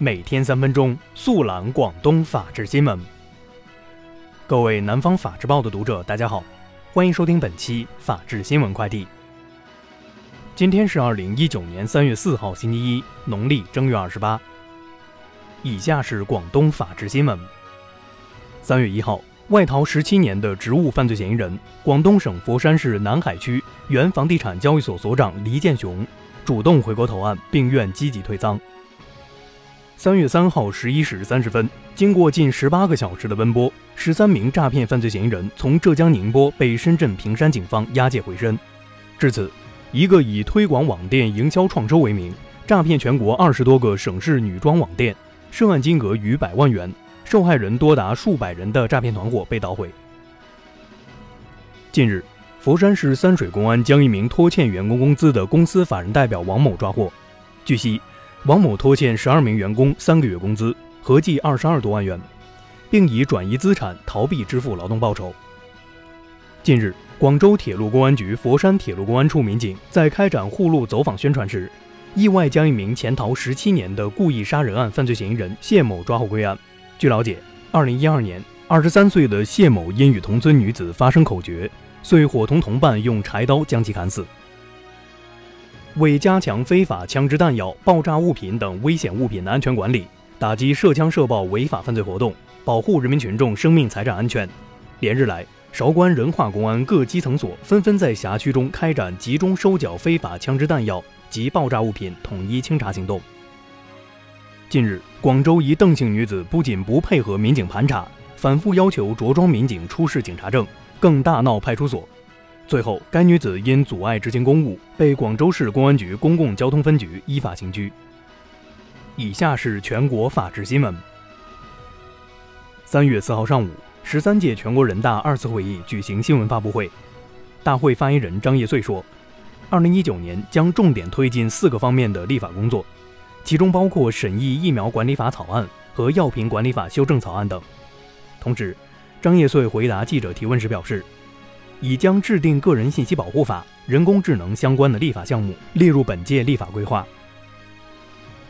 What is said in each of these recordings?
每天三分钟，速览广东法治新闻。各位南方法制报的读者，大家好，欢迎收听本期法治新闻快递。今天是二零一九年三月四号，星期一，农历正月二十八。以下是广东法治新闻。三月一号，外逃十七年的职务犯罪嫌疑人、广东省佛山市南海区原房地产交易所所长黎建雄。主动回国投案，并愿积极退赃。三月三号十一时三十分，经过近十八个小时的奔波，十三名诈骗犯罪嫌疑人从浙江宁波被深圳平山警方押解回深。至此，一个以推广网店营销创收为名，诈骗全国二十多个省市女装网店，涉案金额逾百万元，受害人多达数百人的诈骗团伙被捣毁。近日。佛山市三水公安将一名拖欠员工工资的公司法人代表王某抓获。据悉，王某拖欠十二名员工三个月工资，合计二十二多万元，并以转移资产逃避支付劳动报酬。近日，广州铁路公安局佛山铁路公安处民警在开展护路走访宣传时，意外将一名潜逃十七年的故意杀人案犯罪嫌疑人谢某抓获归案。据了解，二零一二年，二十三岁的谢某因与同村女子发生口角。遂伙同同伴用柴刀将其砍死。为加强非法枪支弹药、爆炸物品等危险物品的安全管理，打击涉枪涉爆违法犯罪活动，保护人民群众生命财产安全，连日来，韶关仁化公安各基层所纷纷在辖区中开展集中收缴非法枪支弹药及爆炸物品统一清查行动。近日，广州一邓姓女子不仅不配合民警盘查，反复要求着装民警出示警察证。更大闹派出所，最后该女子因阻碍执行公务，被广州市公安局公共交通分局依法刑拘。以下是全国法制新闻。三月四号上午，十三届全国人大二次会议举行新闻发布会，大会发言人张业遂说，二零一九年将重点推进四个方面的立法工作，其中包括审议疫苗管理法草案和药品管理法修正草案等，同时。张业遂回答记者提问时表示，已将制定个人信息保护法、人工智能相关的立法项目列入本届立法规划。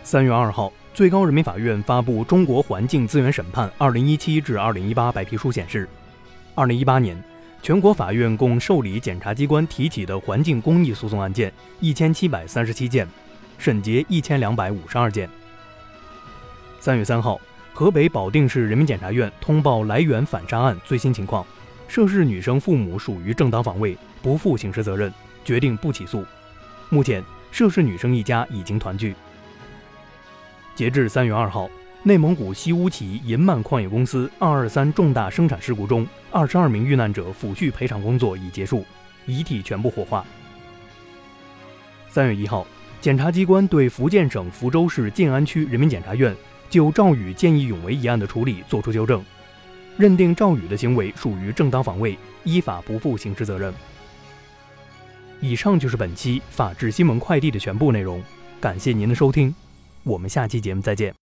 三月二号，最高人民法院发布《中国环境资源审判（二零一七至二零一八）》白皮书显示，二零一八年，全国法院共受理检察机关提起的环境公益诉讼案件一千七百三十七件，审结一千两百五十二件。三月三号。河北保定市人民检察院通报来源反杀案最新情况，涉事女生父母属于正当防卫，不负刑事责任，决定不起诉。目前，涉事女生一家已经团聚。截至三月二号，内蒙古西乌旗银曼矿业公司二二三重大生产事故中，二十二名遇难者抚恤赔偿工作已结束，遗体全部火化。三月一号，检察机关对福建省福州市晋安区人民检察院。就赵宇见义勇为一案的处理作出纠正，认定赵宇的行为属于正当防卫，依法不负刑事责任。以上就是本期法治新闻快递的全部内容，感谢您的收听，我们下期节目再见。